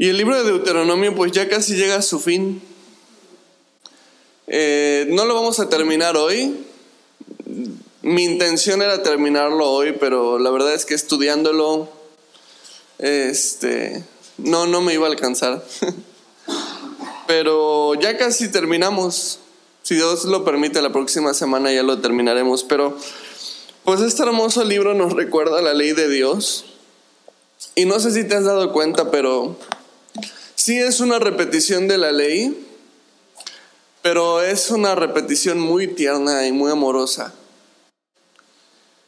Y el libro de Deuteronomio pues ya casi llega a su fin. Eh, no lo vamos a terminar hoy. Mi intención era terminarlo hoy, pero la verdad es que estudiándolo, este, no, no me iba a alcanzar. pero ya casi terminamos. Si Dios lo permite, la próxima semana ya lo terminaremos. Pero, pues este hermoso libro nos recuerda la ley de Dios. Y no sé si te has dado cuenta, pero sí es una repetición de la ley, pero es una repetición muy tierna y muy amorosa.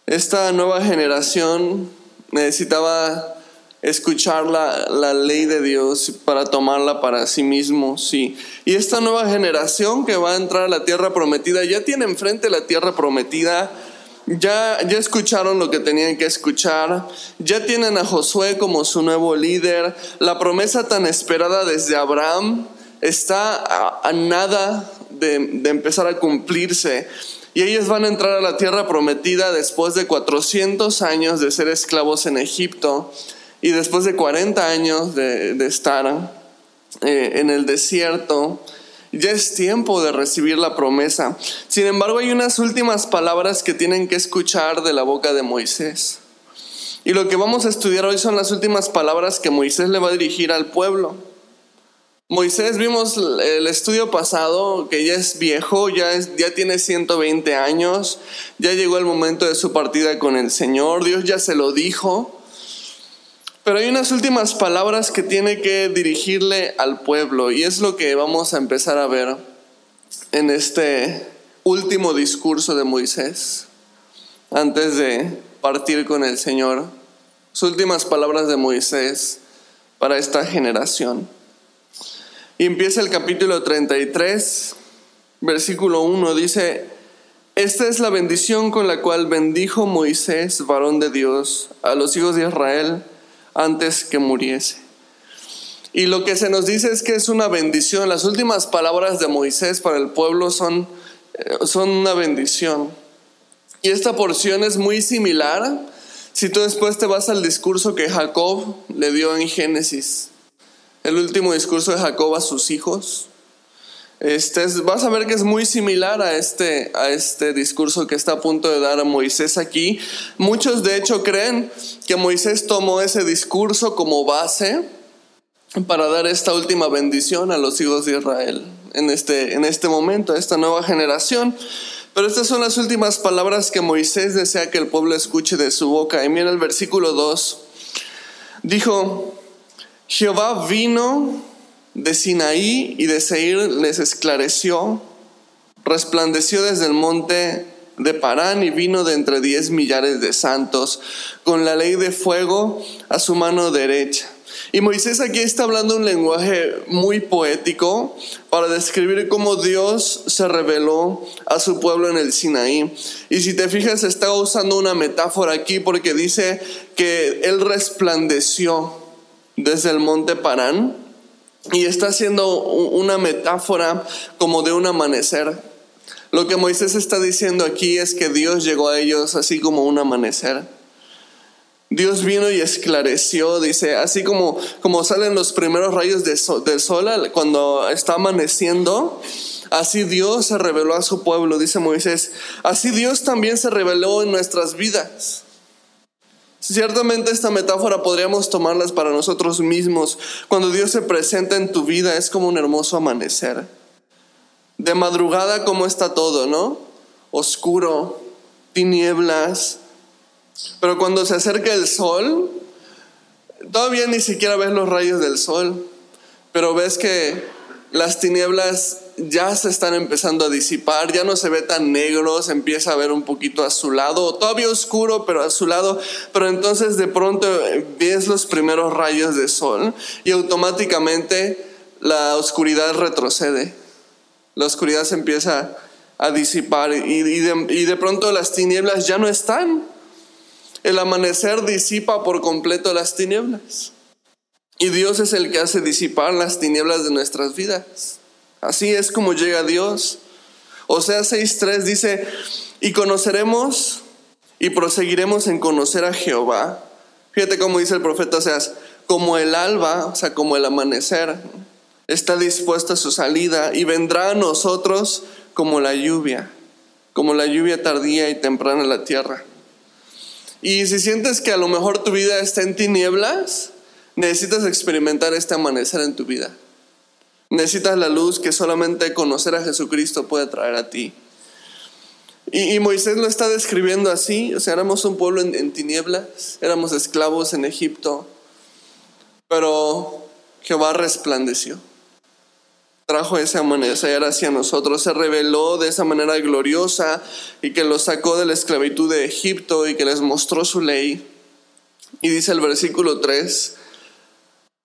Esta nueva generación necesitaba escuchar la, ley de Dios para tomarla para sí mismos. Y esta nueva generación que va a entrar a la tierra prometida ya tiene enfrente la tierra prometida. Ya, ya escucharon lo que tenían que escuchar, ya tienen a Josué como su nuevo líder, la promesa tan esperada desde Abraham está a, nada de, empezar a cumplirse. Y ellos van a entrar a la tierra prometida después de 400 años de ser esclavos en Egipto y después de 40 años de, estar eh, en el desierto. Ya es tiempo de recibir la promesa. Sin embargo, hay unas últimas palabras que tienen que escuchar de la boca de Moisés. Y lo que vamos a estudiar hoy son las últimas palabras que Moisés le va a dirigir al pueblo. Moisés, vimos el estudio pasado, que ya es viejo, ya, es, ya tiene 120 años, ya llegó el momento de su partida con el Señor, Dios ya se lo dijo, pero hay unas últimas palabras que tiene que dirigirle al pueblo y es lo que vamos a empezar a ver en este último discurso de Moisés, antes de partir con el Señor, sus últimas palabras de Moisés para esta generación. Y empieza el capítulo 33, versículo 1, dice, esta es la bendición con la cual bendijo Moisés, varón de Dios, a los hijos de Israel antes que muriese. Y lo que se nos dice es que es una bendición. Las últimas palabras de Moisés para el pueblo son, eh, son una bendición. Y esta porción es muy similar si tú después te vas al discurso que Jacob le dio en Génesis el último discurso de Jacob a sus hijos. Este vas a ver que es muy similar a este, a este discurso que está a punto de dar a Moisés aquí. Muchos de hecho creen que Moisés tomó ese discurso como base para dar esta última bendición a los hijos de Israel en este, en este momento, a esta nueva generación. Pero estas son las últimas palabras que Moisés desea que el pueblo escuche de su boca. Y mira el versículo 2. Dijo, Jehová vino de Sinaí y de Seir les esclareció, resplandeció desde el monte de Parán y vino de entre diez millares de santos, con la ley de fuego a su mano derecha. Y Moisés aquí está hablando un lenguaje muy poético para describir cómo Dios se reveló a su pueblo en el Sinaí. Y si te fijas, está usando una metáfora aquí porque dice que Él resplandeció desde el monte Parán y está haciendo una metáfora como de un amanecer. Lo que Moisés está diciendo aquí es que Dios llegó a ellos así como un amanecer. Dios vino y esclareció, dice, así como, como salen los primeros rayos del sol cuando está amaneciendo, así Dios se reveló a su pueblo, dice Moisés, así Dios también se reveló en nuestras vidas. Ciertamente esta metáfora podríamos tomarlas para nosotros mismos. Cuando Dios se presenta en tu vida es como un hermoso amanecer. De madrugada como está todo, ¿no? Oscuro, tinieblas. Pero cuando se acerca el sol, todavía ni siquiera ves los rayos del sol, pero ves que las tinieblas ya se están empezando a disipar, ya no se ve tan negro, se empieza a ver un poquito azulado, todavía oscuro, pero azulado, pero entonces de pronto ves los primeros rayos de sol y automáticamente la oscuridad retrocede, la oscuridad se empieza a disipar y de pronto las tinieblas ya no están. El amanecer disipa por completo las tinieblas. Y Dios es el que hace disipar las tinieblas de nuestras vidas. Así es como llega Dios. O sea, 6.3 dice, y conoceremos y proseguiremos en conocer a Jehová. Fíjate cómo dice el profeta Oseas, como el alba, o sea, como el amanecer, está dispuesta a su salida y vendrá a nosotros como la lluvia, como la lluvia tardía y temprana en la tierra. Y si sientes que a lo mejor tu vida está en tinieblas, necesitas experimentar este amanecer en tu vida. Necesitas la luz que solamente conocer a Jesucristo puede traer a ti. Y, Moisés lo está describiendo así, o sea, éramos un pueblo en, tinieblas, éramos esclavos en Egipto, pero Jehová resplandeció, trajo ese amanecer hacia nosotros, se reveló de esa manera gloriosa y que los sacó de la esclavitud de Egipto y que les mostró su ley. Y dice el versículo 3,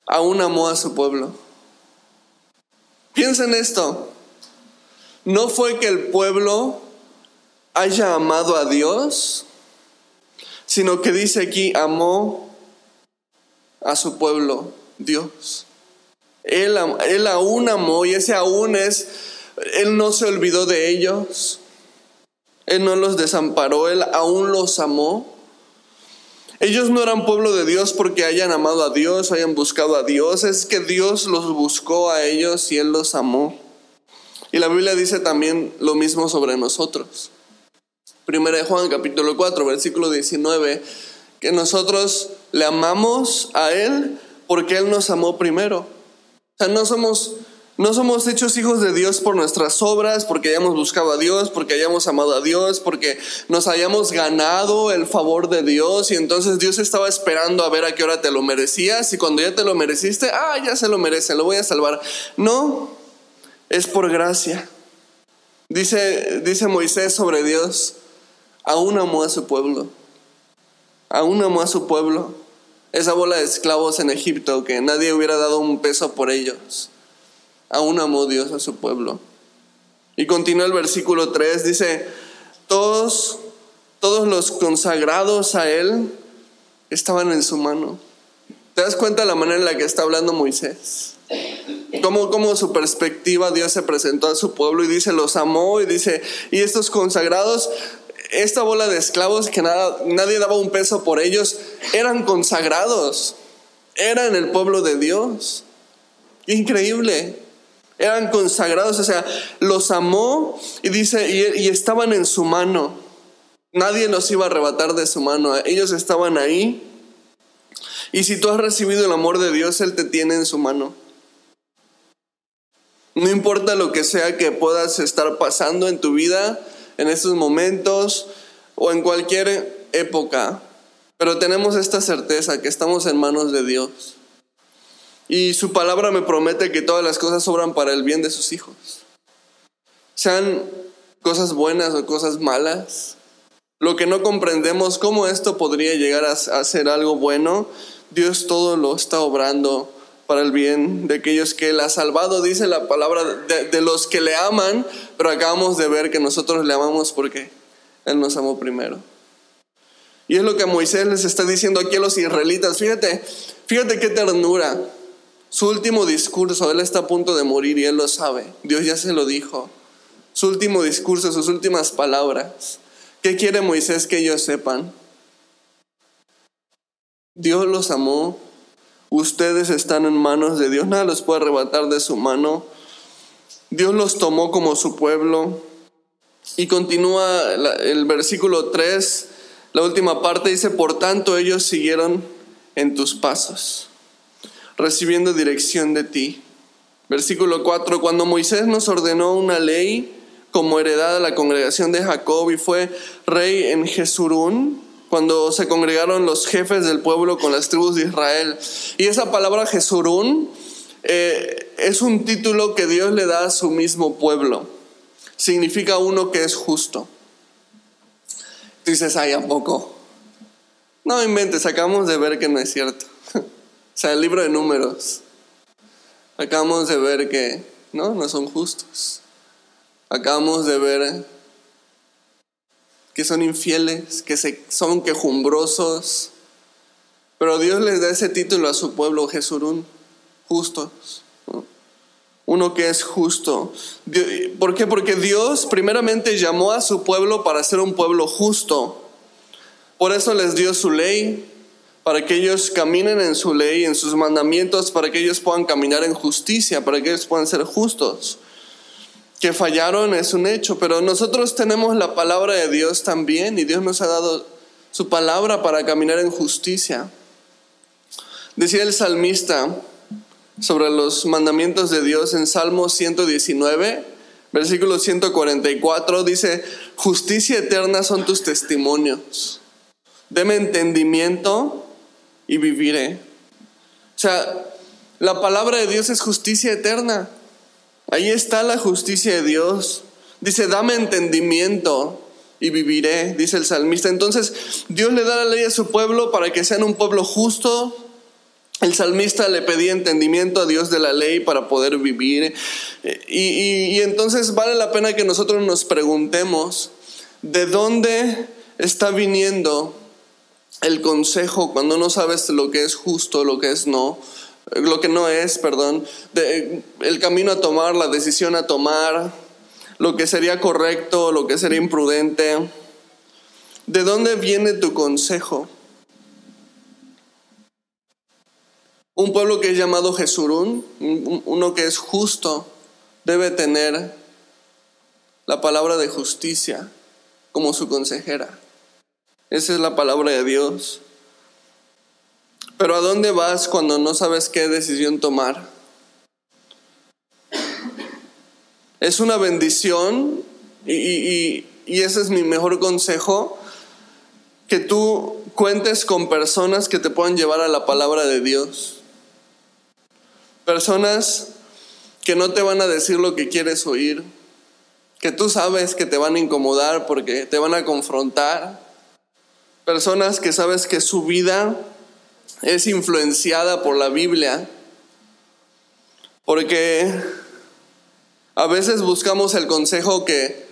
aún amó a su pueblo. Piensa en esto, no fue que el pueblo haya amado a Dios, sino que dice aquí, amó a su pueblo, Dios. Él, él aún amó y ese aún es, Él no se olvidó de ellos, Él no los desamparó, Él aún los amó. Ellos no eran pueblo de Dios porque hayan amado a Dios, hayan buscado a Dios, es que Dios los buscó a ellos y Él los amó. Y la Biblia dice también lo mismo sobre nosotros. Primera de Juan capítulo 4, versículo 19, que nosotros le amamos a Él porque Él nos amó primero. O sea, no somos, no somos hechos hijos de Dios por nuestras obras, porque hayamos buscado a Dios, porque hayamos amado a Dios, porque nos hayamos ganado el favor de Dios y entonces Dios estaba esperando a ver a qué hora te lo merecías y cuando ya te lo mereciste, ah, ya se lo merece, lo voy a salvar. No, es por gracia. Dice, dice Moisés sobre Dios, aún amó a su pueblo. Aún amó a su pueblo. Esa bola de esclavos en Egipto que nadie hubiera dado un peso por ellos. Aún amó Dios a su pueblo. Y continúa el versículo 3, dice, todos, todos los consagrados a Él estaban en su mano. ¿Te das cuenta la manera en la que está hablando Moisés? Cómo, cómo su perspectiva Dios se presentó a su pueblo y dice, los amó y dice, y estos consagrados esta bola de esclavos que nada, nadie daba un peso por ellos, eran consagrados, eran el pueblo de Dios. Increíble. Eran consagrados, o sea, los amó y dice, y, estaban en su mano. Nadie los iba a arrebatar de su mano. Ellos estaban ahí. Y si tú has recibido el amor de Dios, Él te tiene en su mano. No importa lo que sea que puedas estar pasando en tu vida, en estos momentos o en cualquier época, pero tenemos esta certeza que estamos en manos de Dios. Y su palabra me promete que todas las cosas obran para el bien de sus hijos. Sean cosas buenas o cosas malas. Lo que no comprendemos, cómo esto podría llegar a, ser algo bueno, Dios todo lo está obrando para el bien de aquellos que Él ha salvado, dice la palabra, de, los que le aman, pero acabamos de ver que nosotros le amamos porque Él nos amó primero. Y es lo que Moisés les está diciendo aquí a los israelitas. Fíjate, fíjate qué ternura. Su último discurso, Él está a punto de morir y Él lo sabe. Dios ya se lo dijo. Su último discurso, sus últimas palabras. ¿Qué quiere Moisés que ellos sepan? Dios los amó Ustedes están en manos de Dios, nada los puede arrebatar de su mano. Dios los tomó como su pueblo. Y continúa el versículo 3, la última parte dice, por tanto ellos siguieron en tus pasos, recibiendo dirección de ti. Versículo 4, cuando Moisés nos ordenó una ley como heredad a la congregación de Jacob y fue rey en Jesurún, cuando se congregaron los jefes del pueblo con las tribus de Israel. Y esa palabra Jesurún eh, es un título que Dios le da a su mismo pueblo. Significa uno que es justo. dices, ay, ¿a poco? No inventes, acabamos de ver que no es cierto. Sea, el libro de números. Acabamos de ver que no, no son justos. Acabamos de ver que son infieles, que son quejumbrosos. Pero Dios les da ese título a su pueblo, Jesurún, justos. Uno que es justo. ¿Por qué? Porque Dios primeramente llamó a su pueblo para ser un pueblo justo. Por eso les dio su ley, para que ellos caminen en su ley, en sus mandamientos, para que ellos puedan caminar en justicia, para que ellos puedan ser justos. Que fallaron es un hecho, pero nosotros tenemos la palabra de Dios también y Dios nos ha dado su palabra para caminar en justicia. Decía el salmista sobre los mandamientos de Dios en Salmo 119, versículo 144, dice, justicia eterna son tus testimonios. Deme entendimiento y viviré. O sea, la palabra de Dios es justicia eterna. Ahí está la justicia de Dios. Dice, dame entendimiento y viviré, dice el salmista. Entonces, Dios le da la ley a su pueblo para que sean un pueblo justo. El salmista le pedía entendimiento a Dios de la ley para poder vivir. Y, y entonces vale la pena que nosotros nos preguntemos, ¿de dónde está viniendo el consejo cuando no sabes lo que es justo, lo que es no, lo que no es, perdón, el camino a tomar, la decisión a tomar, lo que sería correcto, lo que sería imprudente. ¿De dónde viene tu consejo? Un pueblo que es llamado Jesurún, uno que es justo, debe tener la palabra de justicia como su consejera. Esa es la palabra de Dios. Pero ¿a dónde vas cuando no sabes qué decisión tomar? Es una bendición y, ese es mi mejor consejo, que tú cuentes con personas que te puedan llevar a la palabra de Dios. Personas que no te van a decir lo que quieres oír, que tú sabes que te van a incomodar porque te van a confrontar Personas que sabes que su vida es influenciada por la Biblia. Porque a veces buscamos el consejo que,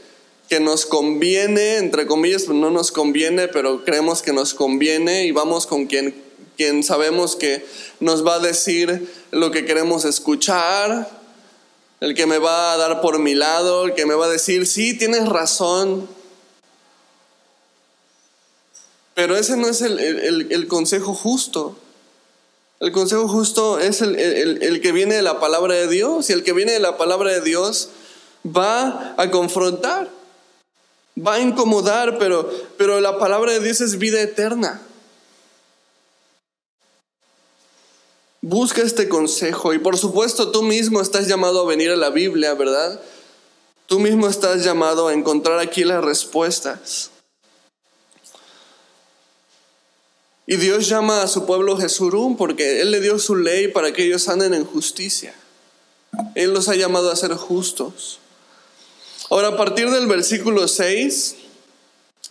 que nos conviene, entre comillas, pues no nos conviene, pero creemos que nos conviene y vamos con quien, quien sabemos que nos va a decir lo que queremos escuchar, el que me va a dar por mi lado, el que me va a decir, sí, tienes razón. Pero ese no es el, consejo justo. El consejo justo es el, que viene de la palabra de Dios. Y el que viene de la palabra de Dios va a confrontar, va a incomodar, pero, pero la palabra de Dios es vida eterna. Busca este consejo y por supuesto tú mismo estás llamado a venir a la Biblia, ¿verdad? Tú mismo estás llamado a encontrar aquí las respuestas. Y Dios llama a su pueblo Jesurún porque Él le dio su ley para que ellos anden en justicia. Él los ha llamado a ser justos. Ahora, a partir del versículo 6,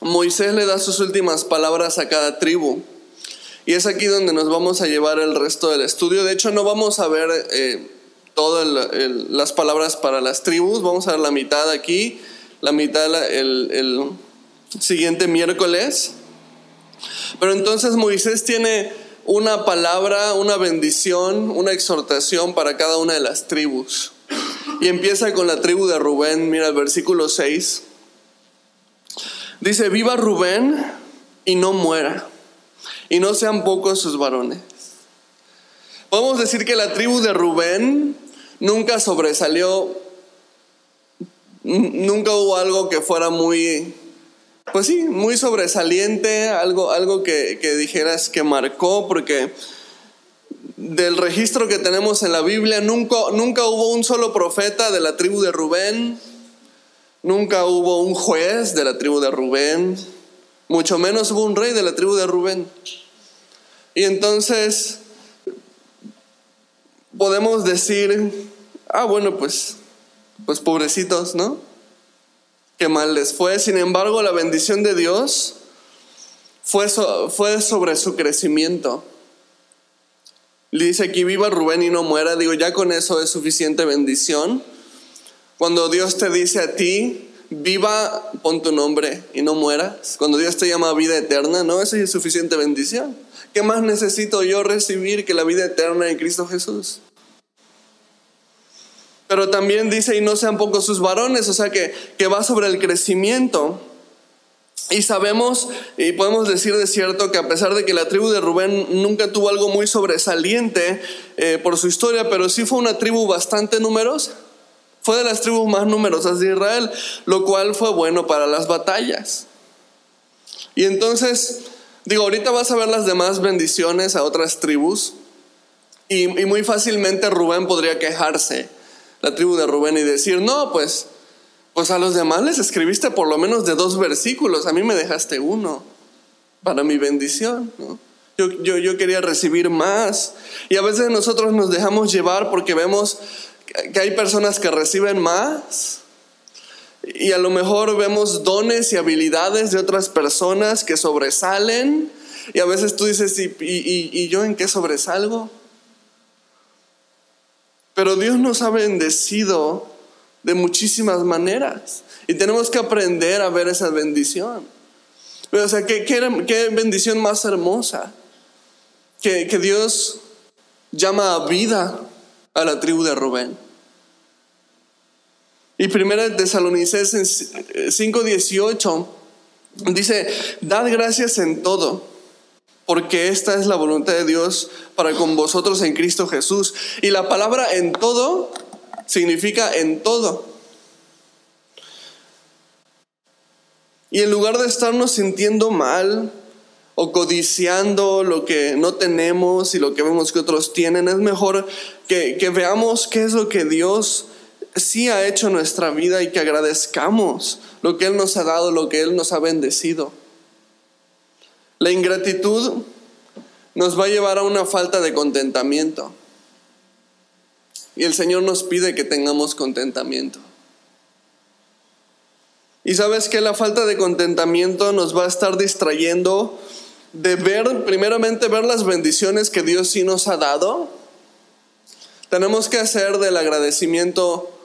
Moisés le da sus últimas palabras a cada tribu. Y es aquí donde nos vamos a llevar el resto del estudio. De hecho, no vamos a ver eh, todas las palabras para las tribus. Vamos a ver la mitad aquí, la mitad el siguiente miércoles. Pero entonces Moisés tiene una palabra, una bendición, una exhortación para cada una de las tribus. Y empieza con la tribu de Rubén, mira el versículo 6. Dice, viva Rubén y no muera, y no sean pocos sus varones. Podemos decir que la tribu de Rubén nunca sobresalió, nunca hubo algo que fuera muy pues sí, muy sobresaliente, algo, algo que, dijeras que marcó, porque del registro que tenemos en la Biblia, nunca, nunca hubo un solo profeta de la tribu de Rubén, nunca hubo un juez de la tribu de Rubén, mucho menos hubo un rey de la tribu de Rubén. Y entonces podemos decir, ah, bueno, pues, pues pobrecitos, ¿no? Qué mal les fue. Sin embargo, la bendición de Dios fue, fue sobre su crecimiento. Le dice aquí, viva Rubén y no muera. Digo, ya con eso es suficiente bendición. Cuando Dios te dice a ti, viva, pon tu nombre y no mueras. Cuando Dios te llama vida eterna, no, eso es suficiente bendición. ¿Qué más necesito yo recibir que la vida eterna en Cristo Jesús? Pero también dice, y no sean pocos sus varones, o sea que, que va sobre el crecimiento. Y sabemos y podemos decir de cierto que a pesar de que la tribu de Rubén nunca tuvo algo muy sobresaliente eh, por su historia, pero sí fue una tribu bastante numerosa. Fue de las tribus más numerosas de Israel, lo cual fue bueno para las batallas. Y entonces, digo, ahorita vas a ver las demás bendiciones a otras tribus. Y, y muy fácilmente Rubén podría quejarse, la tribu de Rubén, y decir, no, pues pues a los demás les escribiste por lo menos de dos versículos, a mí me dejaste uno para mi bendición. Yo, yo, yo quería recibir más. Y a veces nosotros nos dejamos llevar porque vemos que hay personas que reciben más. Y a lo mejor vemos dones y habilidades de otras personas que sobresalen. Y a veces tú dices, ¿y, y, y yo en qué sobresalgo? Pero Dios nos ha bendecido de muchísimas maneras. Y tenemos que aprender a ver esa bendición. O sea, ¿qué, qué, bendición más hermosa? Que, Dios llama a vida a la tribu de Rubén. Y primera de Tesalonicenses 5:18 dice, dad gracias en todo, porque esta es la voluntad de Dios para con vosotros en Cristo Jesús. Y la palabra en todo significa en todo. Y en lugar de estarnos sintiendo mal o codiciando lo que no tenemos y lo que vemos que otros tienen, es mejor que, que veamos qué es lo que Dios sí ha hecho en nuestra vida y que agradezcamos lo que Él nos ha dado, lo que Él nos ha bendecido. La ingratitud nos va a llevar a una falta de contentamiento. Y el Señor nos pide que tengamos contentamiento. Y sabes que la falta de contentamiento nos va a estar distrayendo de ver, primeramente, ver las bendiciones que Dios sí nos ha dado. Tenemos que hacer del agradecimiento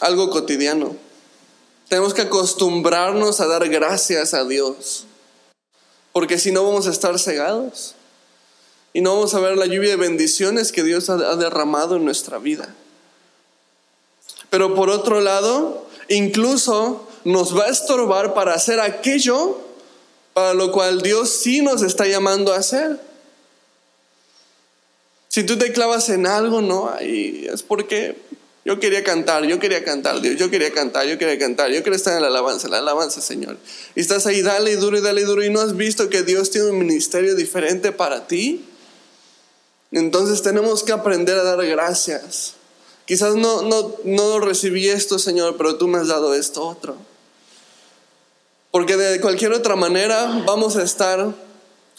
algo cotidiano. Tenemos que acostumbrarnos a dar gracias a Dios, porque si no vamos a estar cegados y no vamos a ver la lluvia de bendiciones que Dios ha derramado en nuestra vida. Pero por otro lado, incluso nos va a estorbar para hacer aquello para lo cual Dios sí nos está llamando a hacer. Si tú te clavas en algo, no, es porque yo quería cantar, yo quería cantar, Dios, yo quería cantar, yo quería cantar, yo quería estar en la alabanza, la alabanza, Señor. Y estás ahí, dale y duro y dale y duro, y no has visto que Dios tiene un ministerio diferente para ti. Entonces tenemos que aprender a dar gracias. Quizás no, no, no recibí esto, Señor, pero tú me has dado esto otro. Porque de cualquier otra manera vamos a estar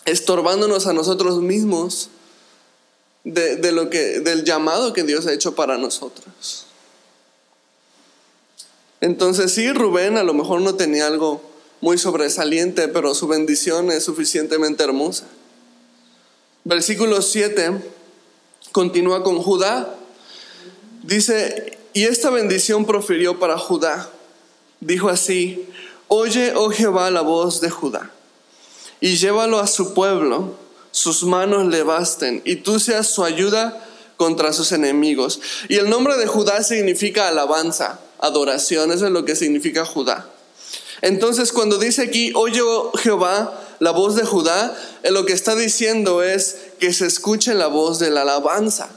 estorbándonos a nosotros mismos de, de lo que, del llamado que Dios ha hecho para nosotros. Entonces sí, Rubén a lo mejor no tenía algo muy sobresaliente, pero su bendición es suficientemente hermosa. Versículo 7 continúa con Judá. Dice, y esta bendición profirió para Judá. Dijo así, oye, oh Jehová, la voz de Judá, y llévalo a su pueblo, sus manos le basten, y tú seas su ayuda contra sus enemigos. Y el nombre de Judá significa alabanza, adoración, eso es lo que significa Judá. Entonces cuando dice aquí, oye oh Jehová, la voz de Judá, eh, lo que está diciendo es que se escuche la voz de la alabanza.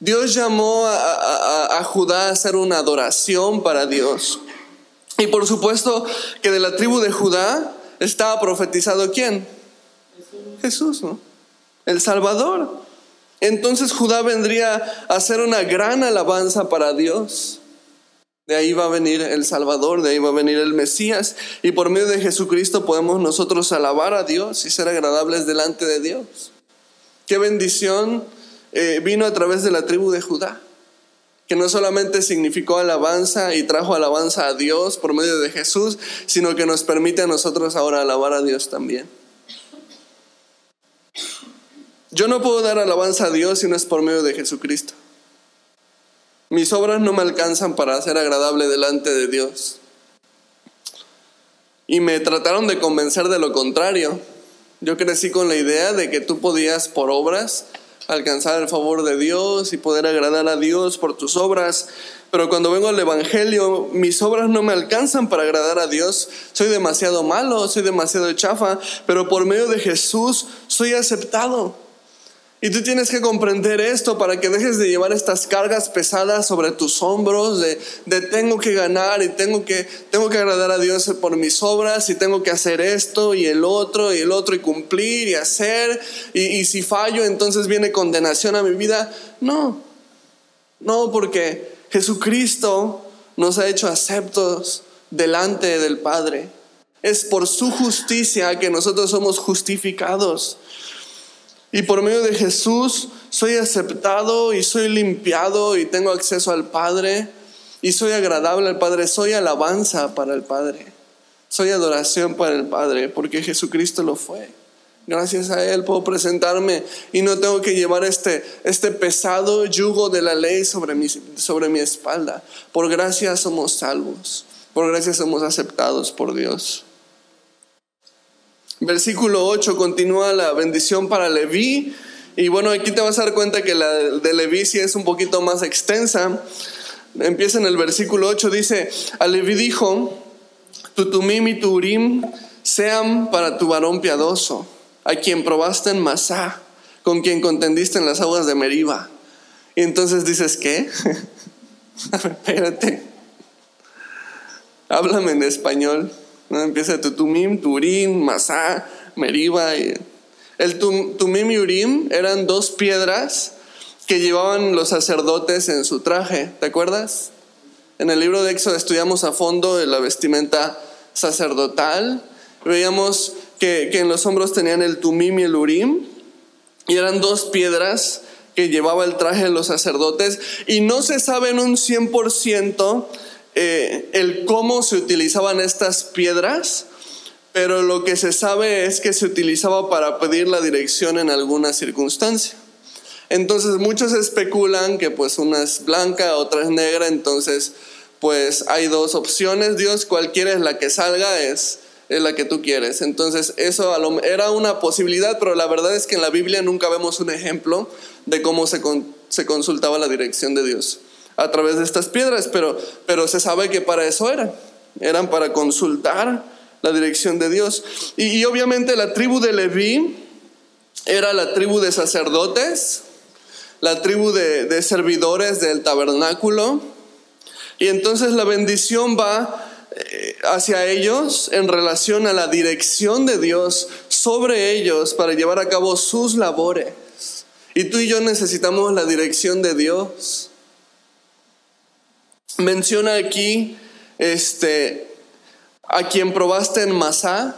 Dios llamó a, Judá a hacer una adoración para Dios. Y por supuesto que de la tribu de Judá estaba profetizado quién? Jesús, ¿no? El Salvador. Entonces Judá vendría a hacer una gran alabanza para Dios. De ahí va a venir el Salvador, de ahí va a venir el Mesías. Y por medio de Jesucristo podemos nosotros alabar a Dios y ser agradables delante de Dios. Qué bendición eh, vino a través de la tribu de Judá, que no solamente significó alabanza y trajo alabanza a Dios por medio de Jesús, sino que nos permite a nosotros ahora alabar a Dios también. Yo no puedo dar alabanza a Dios si no es por medio de Jesucristo. Mis obras no me alcanzan para ser agradable delante de Dios. Y me trataron de convencer de lo contrario. Yo crecí con la idea de que tú podías por obras alcanzar el favor de Dios y poder agradar a Dios por tus obras. Pero cuando vengo al Evangelio, mis obras no me alcanzan para agradar a Dios. Soy demasiado malo, soy demasiado chafa, pero por medio de Jesús soy aceptado. Y tú tienes que comprender esto para que dejes de llevar estas cargas pesadas sobre tus hombros de, tengo que ganar y tengo que, tengo que agradar a Dios por mis obras y tengo que hacer esto y el otro y el otro y cumplir y hacer y, y si fallo entonces viene condenación a mi vida. No, no porque Jesucristo nos ha hecho aceptos delante del Padre. Es por su justicia que nosotros somos justificados. Y por medio de Jesús soy aceptado y soy limpiado y tengo acceso al Padre y soy agradable al Padre, soy alabanza para el Padre, soy adoración para el Padre, porque Jesucristo lo fue. Gracias a Él puedo presentarme y no tengo que llevar este, este pesado yugo de la ley sobre mi, sobre mi espalda. Por gracia somos salvos, por gracia somos aceptados por Dios. Versículo 8 continúa la bendición para Leví. Y bueno, aquí te vas a dar cuenta que la de Leví sí es un poquito más extensa. Empieza en el versículo 8, dice, a Leví dijo, tu tumim y tu urim sean para tu varón piadoso, a quien probaste en Masá, con quien contendiste en las aguas de Meriba. Y entonces dices, ¿qué? espérate. Háblame en español. ¿no? Empieza tu Tumim, Turim, Masá, Meriba. El Tumim y Urim eran dos piedras que llevaban los sacerdotes en su traje, ¿te acuerdas? En el libro de Éxodo estudiamos a fondo la vestimenta sacerdotal. Veíamos que, que en los hombros tenían el Tumim y el Urim. Y eran dos piedras que llevaba el traje de los sacerdotes. Y no se sabe en un 100% eh, el cómo se utilizaban estas piedras, pero lo que se sabe es que se utilizaba para pedir la dirección en alguna circunstancia. Entonces muchos especulan que pues una es blanca, otra es negra, entonces pues hay dos opciones, Dios cualquiera es la que salga es, es la que tú quieres. Entonces eso era una posibilidad, pero la verdad es que en la Biblia nunca vemos un ejemplo de cómo se, se consultaba la dirección de Dios a través de estas piedras, pero, pero se sabe que para eso eran, eran para consultar la dirección de Dios. Y, obviamente la tribu de Leví era la tribu de sacerdotes, la tribu de, de servidores del tabernáculo, y entonces la bendición va hacia ellos en relación a la dirección de Dios sobre ellos para llevar a cabo sus labores. Y tú y yo necesitamos la dirección de Dios menciona aquí este, a quien probaste en Masá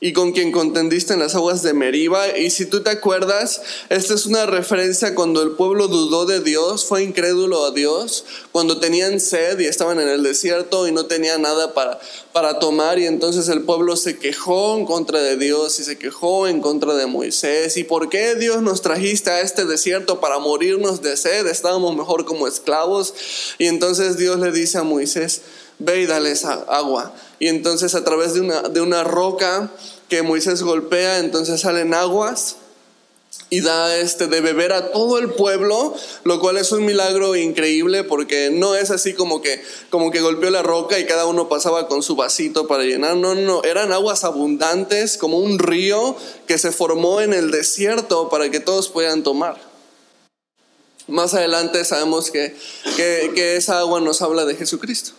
y con quien contendiste en las aguas de Meriba. Y si tú te acuerdas, esta es una referencia cuando el pueblo dudó de Dios, fue incrédulo a Dios, cuando tenían sed y estaban en el desierto y no tenían nada para, para tomar y entonces el pueblo se quejó en contra de Dios y se quejó en contra de Moisés. ¿Y por qué Dios nos trajiste a este desierto para morirnos de sed? Estábamos mejor como esclavos. Y entonces Dios le dice a Moisés, ve y dale esa agua. Y entonces a través de una, de una roca, que Moisés golpea, entonces salen aguas y da este de beber a todo el pueblo, lo cual es un milagro increíble porque no es así como que como que golpeó la roca y cada uno pasaba con su vasito para llenar, no, no, eran aguas abundantes como un río que se formó en el desierto para que todos puedan tomar. Más adelante sabemos que, que, que esa agua nos habla de Jesucristo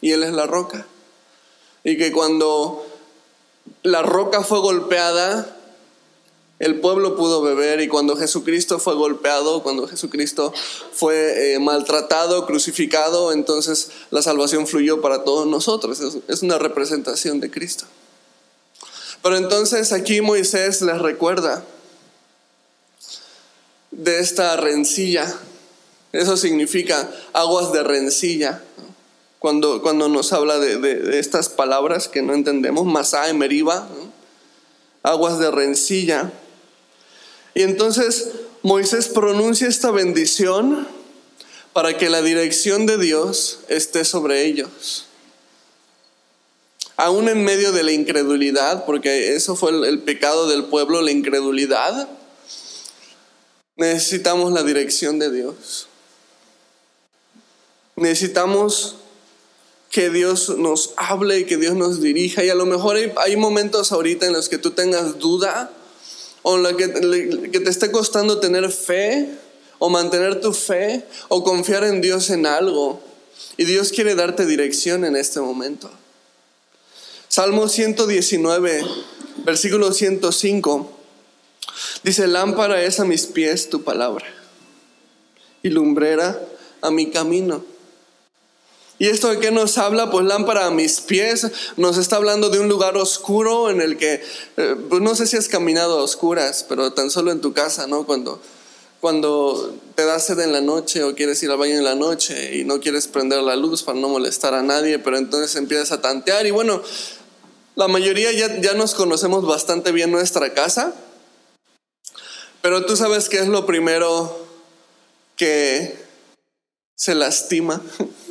y Él es la roca. Y que cuando la roca fue golpeada, el pueblo pudo beber y cuando Jesucristo fue golpeado, cuando Jesucristo fue eh, maltratado, crucificado, entonces la salvación fluyó para todos nosotros. Es, una representación de Cristo. Pero entonces aquí Moisés les recuerda de esta rencilla. Eso significa aguas de rencilla cuando, cuando nos habla de, estas palabras que no entendemos, Masá y Meriba, aguas de rencilla. Y entonces Moisés pronuncia esta bendición para que la dirección de Dios esté sobre ellos. Aún en medio de la incredulidad, porque eso fue el pecado del pueblo, la incredulidad, necesitamos la dirección de Dios. Necesitamos que Dios nos hable y que Dios nos dirija. Y a lo mejor hay, momentos ahorita en los que tú tengas duda o en los que, que te esté costando tener fe o mantener tu fe o confiar en Dios en algo. Y Dios quiere darte dirección en este momento. Salmo 119, versículo 105, dice, lámpara es a mis pies tu palabra y lumbrera a mi camino. ¿Y esto de qué nos habla? Pues lámpara a mis pies. Nos está hablando de un lugar oscuro en el que, eh, pues no sé si has caminado a oscuras, pero tan solo en tu casa, ¿no? Cuando, cuando te da sed en la noche o quieres ir al baño en la noche y no quieres prender la luz para no molestar a nadie, pero entonces empiezas a tantear y bueno, la mayoría ya, ya nos conocemos bastante bien nuestra casa, pero tú sabes qué es lo primero que se lastima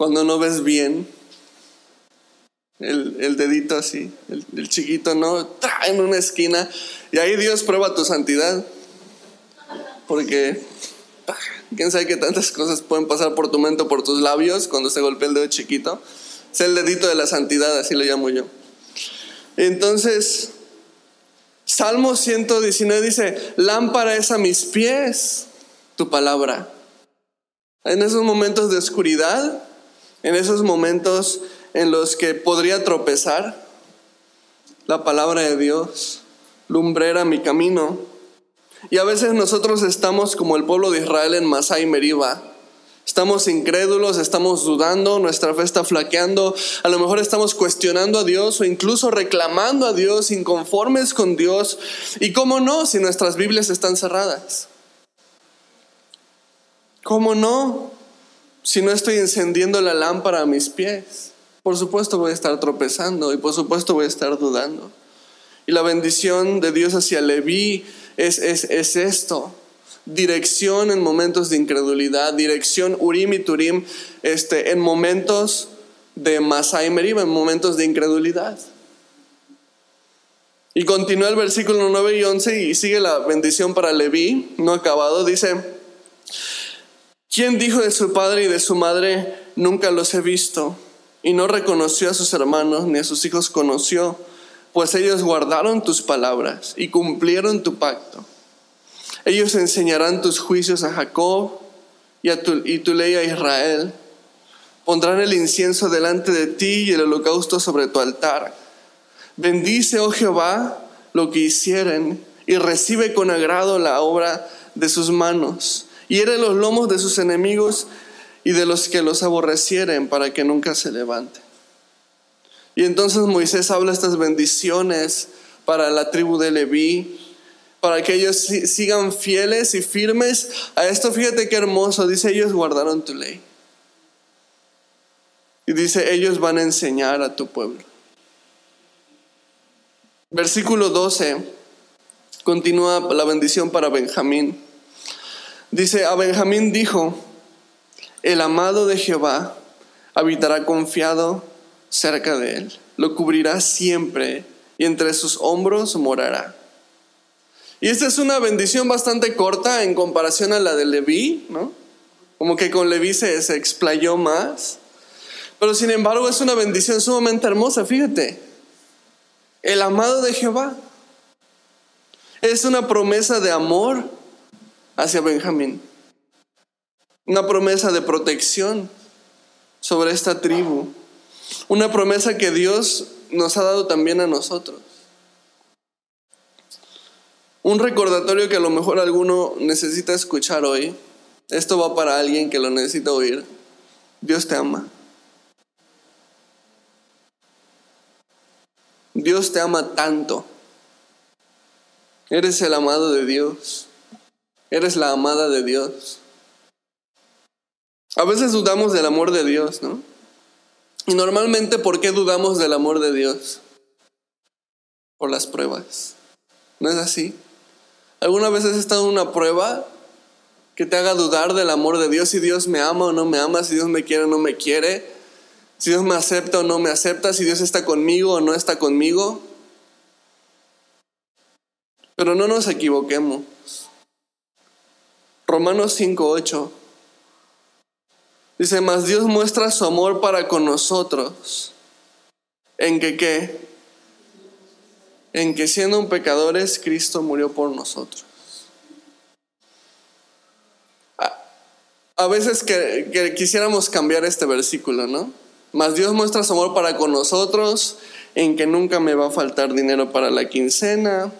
cuando no ves bien, el, dedito así, el, chiquito, ¿no? En una esquina. Y ahí Dios prueba tu santidad. Porque quién sabe qué tantas cosas pueden pasar por tu mente o por tus labios cuando se golpea el dedo chiquito. Es el dedito de la santidad, así lo llamo yo. Entonces, Salmo 119 dice, lámpara es a mis pies tu palabra. En esos momentos de oscuridad, en esos momentos en los que podría tropezar, la palabra de Dios lumbrera mi camino. Y a veces nosotros estamos como el pueblo de Israel en Masai Meriba. Estamos incrédulos, estamos dudando, nuestra fe está flaqueando, a lo mejor estamos cuestionando a Dios o incluso reclamando a Dios, inconformes con Dios. ¿Y cómo no si nuestras Biblias están cerradas? ¿Cómo no? Si no estoy encendiendo la lámpara a mis pies? Por supuesto voy a estar tropezando y por supuesto voy a estar dudando. Y la bendición de Dios hacia Leví es, es, esto. Dirección en momentos de incredulidad, dirección Urim y Turim este, en momentos de Masai Meriba, en momentos de incredulidad. Y continúa el versículo 9 y 11 y sigue la bendición para Leví, no acabado. Dice, ¿Quién dijo de su padre y de su madre, nunca los he visto? Y no reconoció a sus hermanos ni a sus hijos conoció, pues ellos guardaron tus palabras y cumplieron tu pacto. Ellos enseñarán tus juicios a Jacob y, a tu, y tu ley a Israel. Pondrán el incienso delante de ti y el holocausto sobre tu altar. Bendice, oh Jehová, lo que hicieren y recibe con agrado la obra de sus manos hiere los lomos de sus enemigos y de los que los aborrecieren para que nunca se levante. Y entonces Moisés habla estas bendiciones para la tribu de Leví, para que ellos sigan fieles y firmes a esto. Fíjate qué hermoso, dice, ellos guardaron tu ley. Y dice, ellos van a enseñar a tu pueblo. Versículo 12, continúa la bendición para Benjamín. Dice, a Benjamín dijo, el amado de Jehová habitará confiado cerca de él, lo cubrirá siempre y entre sus hombros morará. Y esta es una bendición bastante corta en comparación a la de Leví, ¿no? Como que con Leví se, se explayó más. Pero sin embargo es una bendición sumamente hermosa, fíjate. El amado de Jehová. Es una promesa de amor hacia Benjamín. Una promesa de protección sobre esta tribu. Una promesa que Dios nos ha dado también a nosotros. Un recordatorio que a lo mejor alguno necesita escuchar hoy. Esto va para alguien que lo necesita oír. Dios te ama. Dios te ama tanto. Eres el amado de Dios. Eres la amada de Dios. A veces dudamos del amor de Dios, ¿no? Y normalmente, ¿por qué dudamos del amor de Dios? Por las pruebas. ¿No es así? ¿Alguna vez has estado en una prueba que te haga dudar del amor de Dios? Si Dios me ama o no me ama, si Dios me quiere o no me quiere, si Dios me acepta o no me acepta, si Dios está conmigo o no está conmigo. Pero no nos equivoquemos. Romanos 5:8. Dice, mas Dios muestra su amor para con nosotros. ¿En que qué? En que siendo pecadores, Cristo murió por nosotros. A, veces que, quisiéramos cambiar este versículo, ¿no? Mas Dios muestra su amor para con nosotros, en que nunca me va a faltar dinero para la quincena,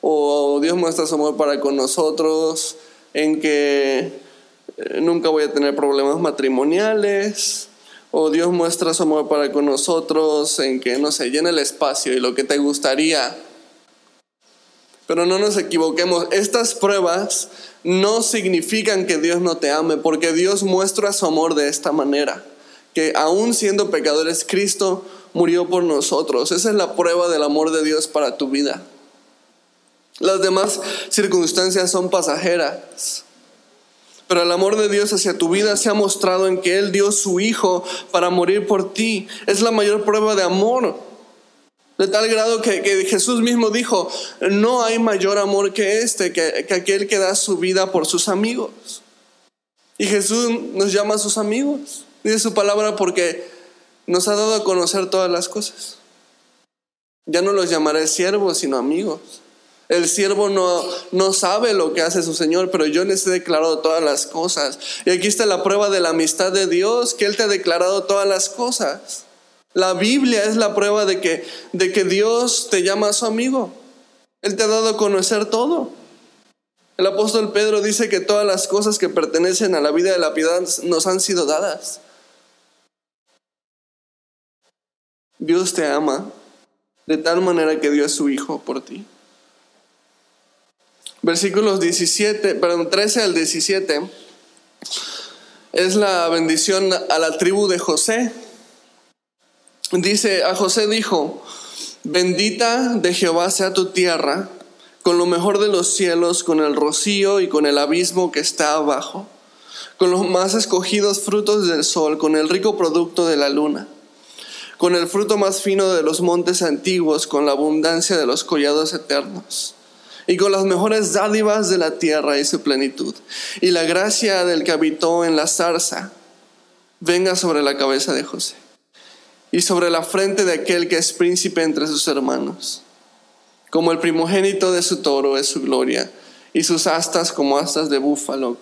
o Dios muestra su amor para con nosotros, en que eh, nunca voy a tener problemas matrimoniales, o Dios muestra su amor para con nosotros en que, no sé, llena el espacio y lo que te gustaría. Pero no nos equivoquemos, estas pruebas no significan que Dios no te ame, porque Dios muestra su amor de esta manera, que aún siendo pecadores, Cristo murió por nosotros. Esa es la prueba del amor de Dios para tu vida. Las demás circunstancias son pasajeras. Pero el amor de Dios hacia tu vida se ha mostrado en que Él dio su Hijo para morir por ti. Es la mayor prueba de amor. De tal grado que, Jesús mismo dijo, no hay mayor amor que este, que, que aquel que da su vida por sus amigos. Y Jesús nos llama a sus amigos. Dice su palabra porque nos ha dado a conocer todas las cosas. Ya no los llamaré siervos, sino amigos. El siervo no, no sabe lo que hace su Señor, pero yo les he declarado todas las cosas. Y aquí está la prueba de la amistad de Dios, que Él te ha declarado todas las cosas. La Biblia es la prueba de que, de que Dios te llama a su amigo. Él te ha dado a conocer todo. El apóstol Pedro dice que todas las cosas que pertenecen a la vida de la piedad nos han sido dadas. Dios te ama de tal manera que dio a su Hijo por ti versículos 17, perdón, 13 al 17, es la bendición a la tribu de José. Dice, a José dijo, bendita de Jehová sea tu tierra, con lo mejor de los cielos, con el rocío y con el abismo que está abajo, con los más escogidos frutos del sol, con el rico producto de la luna, con el fruto más fino de los montes antiguos, con la abundancia de los collados eternos y con las mejores dádivas de la tierra y su plenitud. Y la gracia del que habitó en la zarza venga sobre la cabeza de José y sobre la frente de aquel que es príncipe entre sus hermanos. Como el primogénito de su toro es su gloria y sus astas como astas de búfalo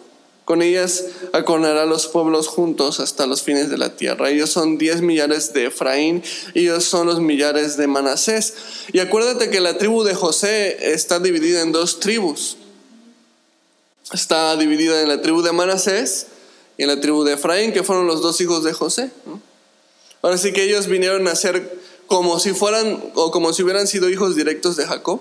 con ellas acornará los pueblos juntos hasta los fines de la tierra. Ellos son diez millares de Efraín, ellos son los millares de Manasés. Y acuérdate que la tribu de José está dividida en dos tribus. Está dividida en la tribu de Manasés y en la tribu de Efraín, que fueron los dos hijos de José. Ahora sí que ellos vinieron a ser como si fueran o como si hubieran sido hijos directos de Jacob,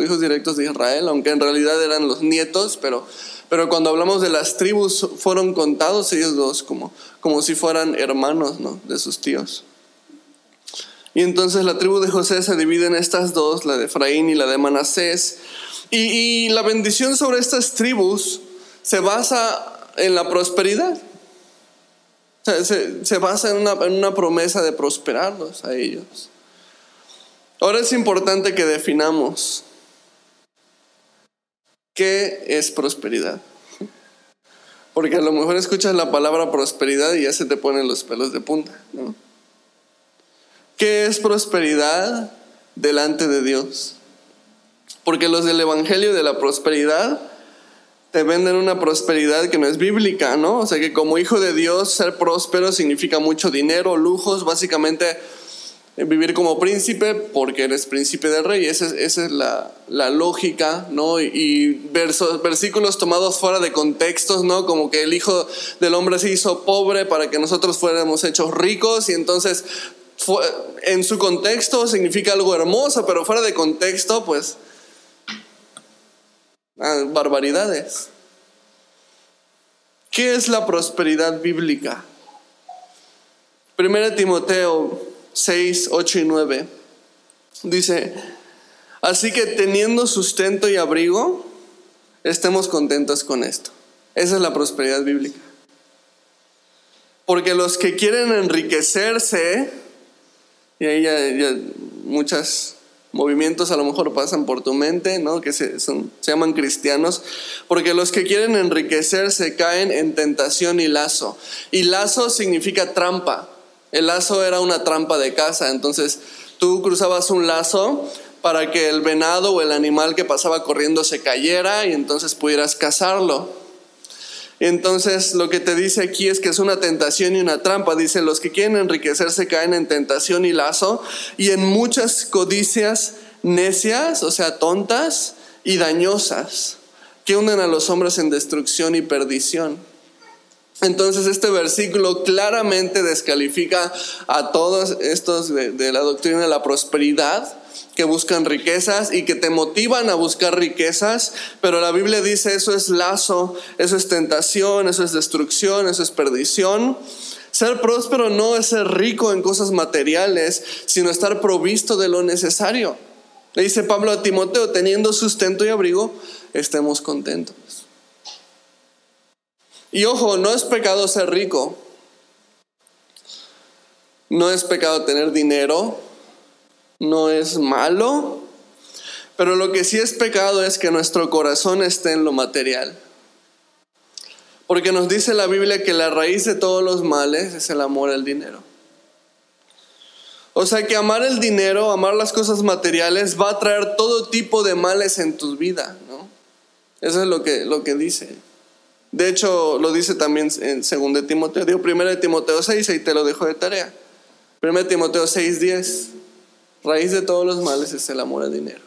hijos directos de Israel, aunque en realidad eran los nietos, pero pero cuando hablamos de las tribus, fueron contados ellos dos como, como si fueran hermanos ¿no? de sus tíos. Y entonces la tribu de José se divide en estas dos, la de Efraín y la de Manasés. Y, la bendición sobre estas tribus se basa en la prosperidad. Se, se, basa en una, en una promesa de prosperarlos a ellos. Ahora es importante que definamos ¿Qué es prosperidad? Porque a lo mejor escuchas la palabra prosperidad y ya se te ponen los pelos de punta. ¿Qué es prosperidad delante de Dios? Porque los del Evangelio de la prosperidad te venden una prosperidad que no es bíblica, ¿no? O sea que como hijo de Dios ser próspero significa mucho dinero, lujos, básicamente vivir como príncipe porque eres príncipe del rey. Esa es, esa es la, la, lógica, ¿no? Y versos, versículos tomados fuera de contextos, ¿no? Como que el Hijo del Hombre se hizo pobre para que nosotros fuéramos hechos ricos y entonces en su contexto significa algo hermoso, pero fuera de contexto, pues, ah, barbaridades. ¿Qué es la prosperidad bíblica? Primera Timoteo 6, 8 y 9. Dice, así que teniendo sustento y abrigo, estemos contentos con esto. Esa es la prosperidad bíblica. Porque los que quieren enriquecerse, y ahí ya, muchas movimientos a lo mejor pasan por tu mente, ¿no? Que se, se llaman cristianos, porque los que quieren enriquecerse caen en tentación y lazo. Y lazo significa trampa. El lazo era una trampa de caza, entonces tú cruzabas un lazo para que el venado o el animal que pasaba corriendo se cayera y entonces pudieras cazarlo. Entonces lo que te dice aquí es que es una tentación y una trampa. Dice, los que quieren enriquecerse caen en tentación y lazo y en muchas codicias necias, o sea, tontas y dañosas, que hunden a los hombres en destrucción y perdición. Entonces este versículo claramente descalifica a todos estos de, la doctrina de la prosperidad que buscan riquezas y que te motivan a buscar riquezas, pero la Biblia dice eso es lazo, eso es tentación, eso es destrucción, eso es perdición. Ser próspero no es ser rico en cosas materiales, sino estar provisto de lo necesario. Le dice Pablo a Timoteo, teniendo sustento y abrigo, estemos contentos. Y ojo, no es pecado ser rico. No es pecado tener dinero, no es malo, pero lo que sí es pecado es que nuestro corazón esté en lo material. Porque nos dice la Biblia que la raíz de todos los males es el amor al dinero. O sea que amar el dinero, amar las cosas materiales va a traer todo tipo de males en tu vida, ¿no? Eso es lo que, lo que dice. De hecho, lo dice también en 2 Timoteo. Digo 1 Timoteo 6 y te lo dejo de tarea. 1 Timoteo 6, 10. Raíz de todos los males es el amor al dinero.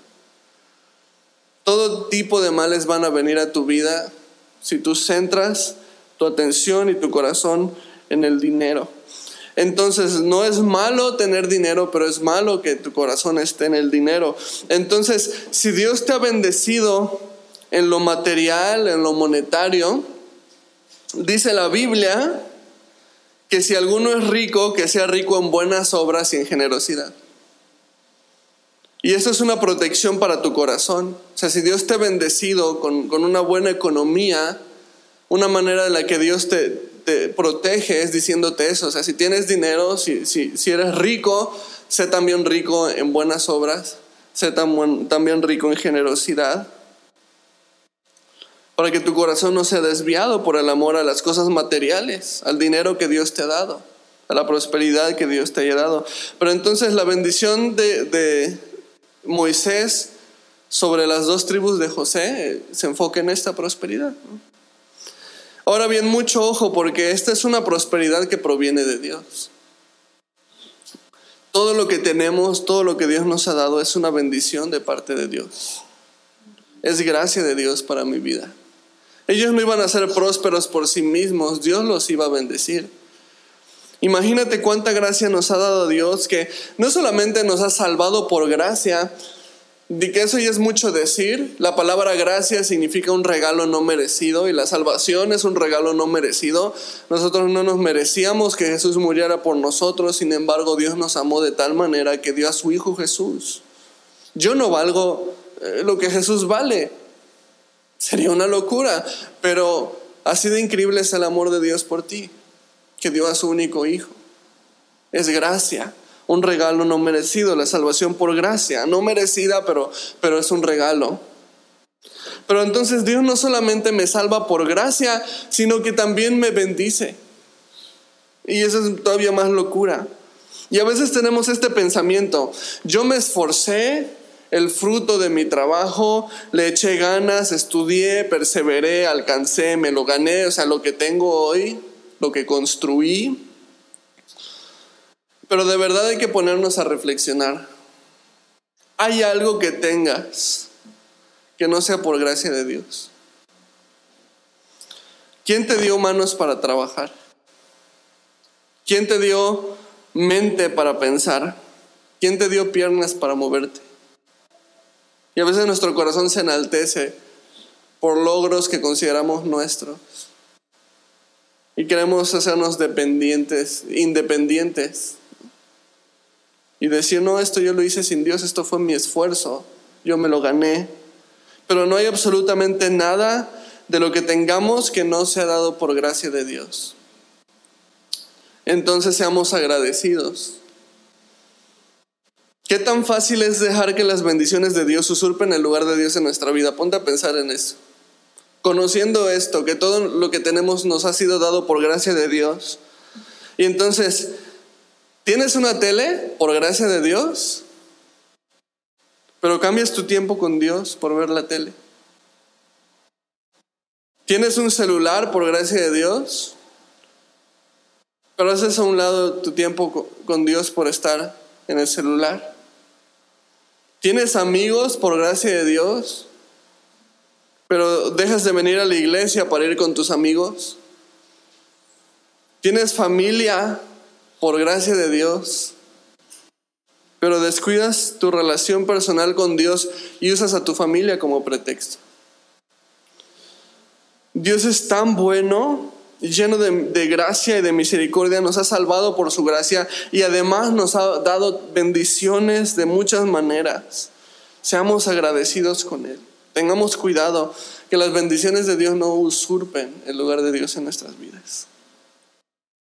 Todo tipo de males van a venir a tu vida si tú centras tu atención y tu corazón en el dinero. Entonces, no es malo tener dinero, pero es malo que tu corazón esté en el dinero. Entonces, si Dios te ha bendecido en lo material, en lo monetario, dice la Biblia que si alguno es rico, que sea rico en buenas obras y en generosidad. Y eso es una protección para tu corazón. O sea, si Dios te ha bendecido con, una buena economía, una manera en la que Dios te, protege es diciéndote eso. O sea, si tienes dinero, si, si, eres rico, sé también rico en buenas obras, sé también rico en generosidad. Para que tu corazón no sea desviado por el amor a las cosas materiales, al dinero que Dios te ha dado, a la prosperidad que Dios te haya dado. Pero entonces la bendición de Moisés sobre las dos tribus de José se enfoca en esta prosperidad. Ahora bien, mucho ojo porque esta es una prosperidad que proviene de Dios. Todo lo que tenemos, todo lo que Dios nos ha dado es una bendición de parte de Dios. Es gracia de Dios para mi vida. Ellos no iban a ser prósperos por sí mismos, Dios los iba a bendecir. Imagínate cuánta gracia nos ha dado Dios, que no solamente nos ha salvado por gracia, de que eso ya es mucho decir. La palabra gracia significa un regalo no merecido y la salvación es un regalo no merecido. Nosotros no nos merecíamos que Jesús muriera por nosotros, sin embargo Dios nos amó de tal manera que dio a su Hijo Jesús. Yo no valgo eh, lo que Jesús vale. Sería una locura, pero así de increíble es el amor de Dios por ti que dio a su único hijo. Es gracia, un regalo no merecido, la salvación por gracia, no merecida, pero, pero es un regalo. Pero entonces Dios no solamente me salva por gracia, sino que también me bendice. Y eso es todavía más locura. Y a veces tenemos este pensamiento, yo me esforcé, el fruto de mi trabajo, le eché ganas, estudié, perseveré, alcancé, me lo gané, o sea, lo que tengo hoy lo que construí. Pero de verdad hay que ponernos a reflexionar. ¿Hay algo que tengas que no sea por gracia de Dios? ¿Quién te dio manos para trabajar? ¿Quién te dio mente para pensar? ¿Quién te dio piernas para moverte? Y a veces nuestro corazón se enaltece por logros que consideramos nuestros. Y queremos hacernos dependientes, independientes. Y decir, no, esto yo lo hice sin Dios, esto fue mi esfuerzo, yo me lo gané. Pero no hay absolutamente nada de lo que tengamos que no sea dado por gracia de Dios. Entonces seamos agradecidos. ¿Qué tan fácil es dejar que las bendiciones de Dios usurpen el lugar de Dios en nuestra vida? Ponte a pensar en eso. Conociendo esto, que todo lo que tenemos nos ha sido dado por gracia de Dios. Y entonces, ¿tienes una tele por gracia de Dios? Pero cambias tu tiempo con Dios por ver la tele. ¿Tienes un celular por gracia de Dios? Pero haces a un lado tu tiempo con Dios por estar en el celular. ¿Tienes amigos por gracia de Dios? Pero dejas de venir a la iglesia para ir con tus amigos. ¿Tienes familia por gracia de Dios? Pero descuidas tu relación personal con Dios y usas a tu familia como pretexto. Dios es tan bueno lleno de, gracia y de misericordia, nos ha salvado por su gracia y además nos ha dado bendiciones de muchas maneras. Seamos agradecidos con Él. Tengamos cuidado que las bendiciones de Dios no usurpen el lugar de Dios en nuestras vidas.